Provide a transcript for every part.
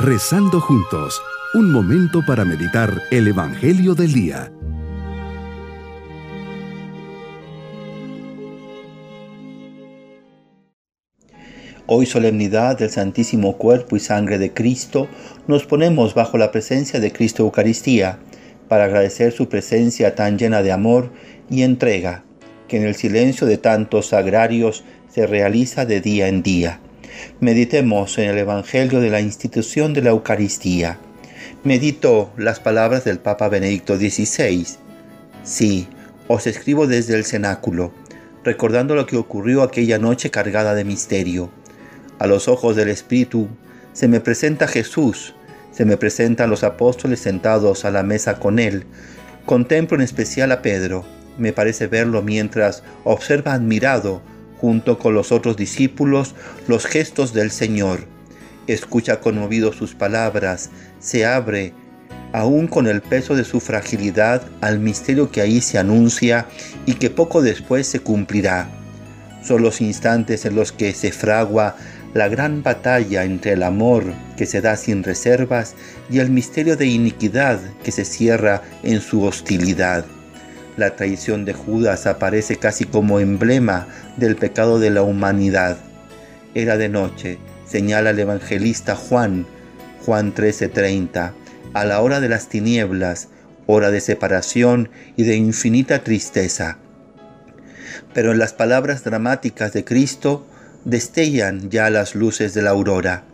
Rezando juntos, un momento para meditar el Evangelio del Día. Hoy solemnidad del Santísimo Cuerpo y Sangre de Cristo, nos ponemos bajo la presencia de Cristo Eucaristía para agradecer su presencia tan llena de amor y entrega, que en el silencio de tantos sagrarios se realiza de día en día. Meditemos en el Evangelio de la institución de la Eucaristía. Medito las palabras del Papa Benedicto XVI. Sí, os escribo desde el cenáculo, recordando lo que ocurrió aquella noche cargada de misterio. A los ojos del Espíritu se me presenta Jesús, se me presentan los apóstoles sentados a la mesa con él. Contemplo en especial a Pedro. Me parece verlo mientras observa admirado, junto con los otros discípulos, los gestos del Señor. Escucha conmovido sus palabras, se abre, aún con el peso de su fragilidad, al misterio que ahí se anuncia y que poco después se cumplirá. Son los instantes en los que se fragua la gran batalla entre el amor que se da sin reservas y el misterio de iniquidad que se cierra en su hostilidad. La traición de Judas aparece casi como emblema del pecado de la humanidad. Era de noche, señala el evangelista Juan, Juan 13:30, a la hora de las tinieblas, hora de separación y de infinita tristeza. Pero en las palabras dramáticas de Cristo, destellan ya las luces de la aurora.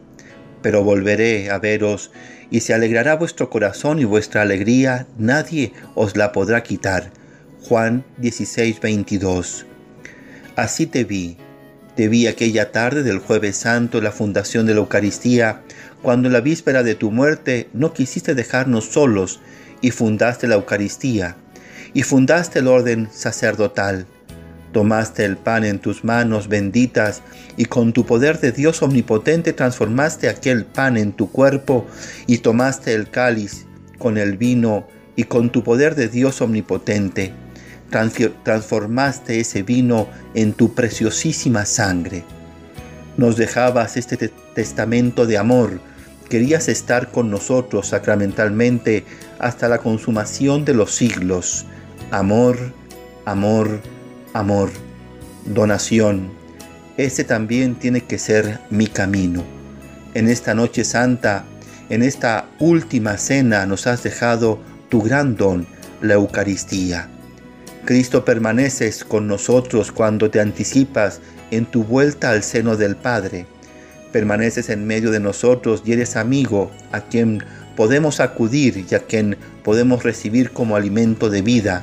Pero volveré a veros, y se alegrará vuestro corazón y vuestra alegría, nadie os la podrá quitar. Juan 16, 22. Así te vi, te vi aquella tarde del jueves santo, la fundación de la Eucaristía, cuando en la víspera de tu muerte no quisiste dejarnos solos y fundaste la Eucaristía, y fundaste el orden sacerdotal Tomaste el pan en tus manos benditas y con tu poder de Dios omnipotente transformaste aquel pan en tu cuerpo y tomaste el cáliz con el vino y con tu poder de Dios omnipotente transformaste ese vino en tu preciosísima sangre. Nos dejabas este testamento de amor, querías estar con nosotros sacramentalmente hasta la consumación de los siglos. Amor, amor, amor, donación. Ese también tiene que ser mi camino. En esta noche santa, en esta última cena nos has dejado tu gran don, la Eucaristía. Cristo permaneces con nosotros cuando te anticipas en tu vuelta al seno del Padre. Permaneces en medio de nosotros y eres amigo a quien podemos acudir y a quien podemos recibir como alimento de vida.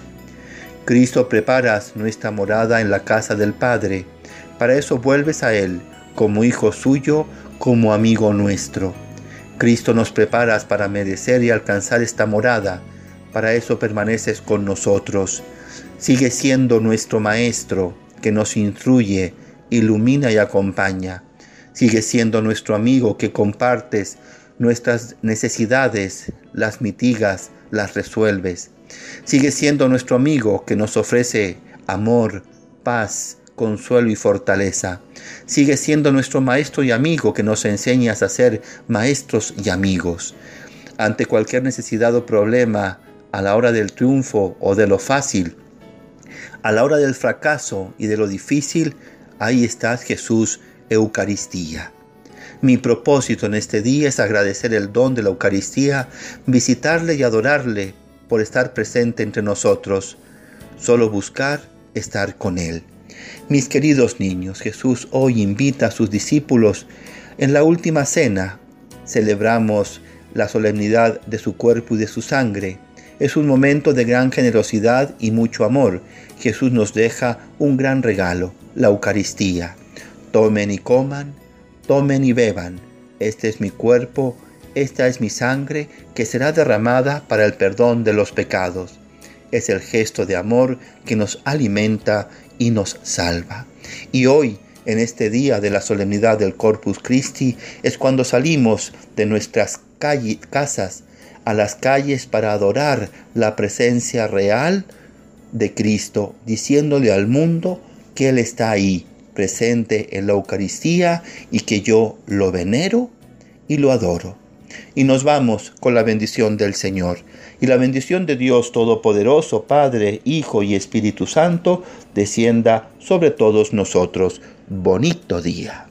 Cristo preparas nuestra morada en la casa del Padre. Para eso vuelves a Él, como hijo suyo, como amigo nuestro. Cristo nos preparas para merecer y alcanzar esta morada. Para eso permaneces con nosotros. Sigue siendo nuestro Maestro, que nos instruye, ilumina y acompaña. Sigue siendo nuestro amigo que compartes nuestras necesidades, las mitigas, las resuelves. Sigue siendo nuestro amigo que nos ofrece amor, paz, consuelo y fortaleza. Sigue siendo nuestro maestro y amigo que nos enseña a ser maestros y amigos. Ante cualquier necesidad o problema, a la hora del triunfo o de lo fácil, a la hora del fracaso y de lo difícil, ahí está Jesús, Eucaristía. Mi propósito en este día es agradecer el don de la Eucaristía, visitarle y adorarle por estar presente entre nosotros, solo buscar estar con Él. Mis queridos niños, Jesús hoy invita a sus discípulos en la última cena. Celebramos la solemnidad de su cuerpo y de su sangre. Es un momento de gran generosidad y mucho amor. Jesús nos deja un gran regalo, la Eucaristía. Tomen y coman, tomen y beban. Este es mi cuerpo esta es mi sangre que será derramada para el perdón de los pecados. Es el gesto de amor que nos alimenta y nos salva. Y hoy, en este día de la solemnidad del Corpus Christi, es cuando salimos de nuestras casas a las calles para adorar la presencia real de Cristo, diciéndole al mundo que Él está ahí, presente en la Eucaristía y que yo lo venero y lo adoro. Y nos vamos con la bendición del Señor. Y la bendición de Dios Todopoderoso, Padre, Hijo y Espíritu Santo, descienda sobre todos nosotros. Bonito día.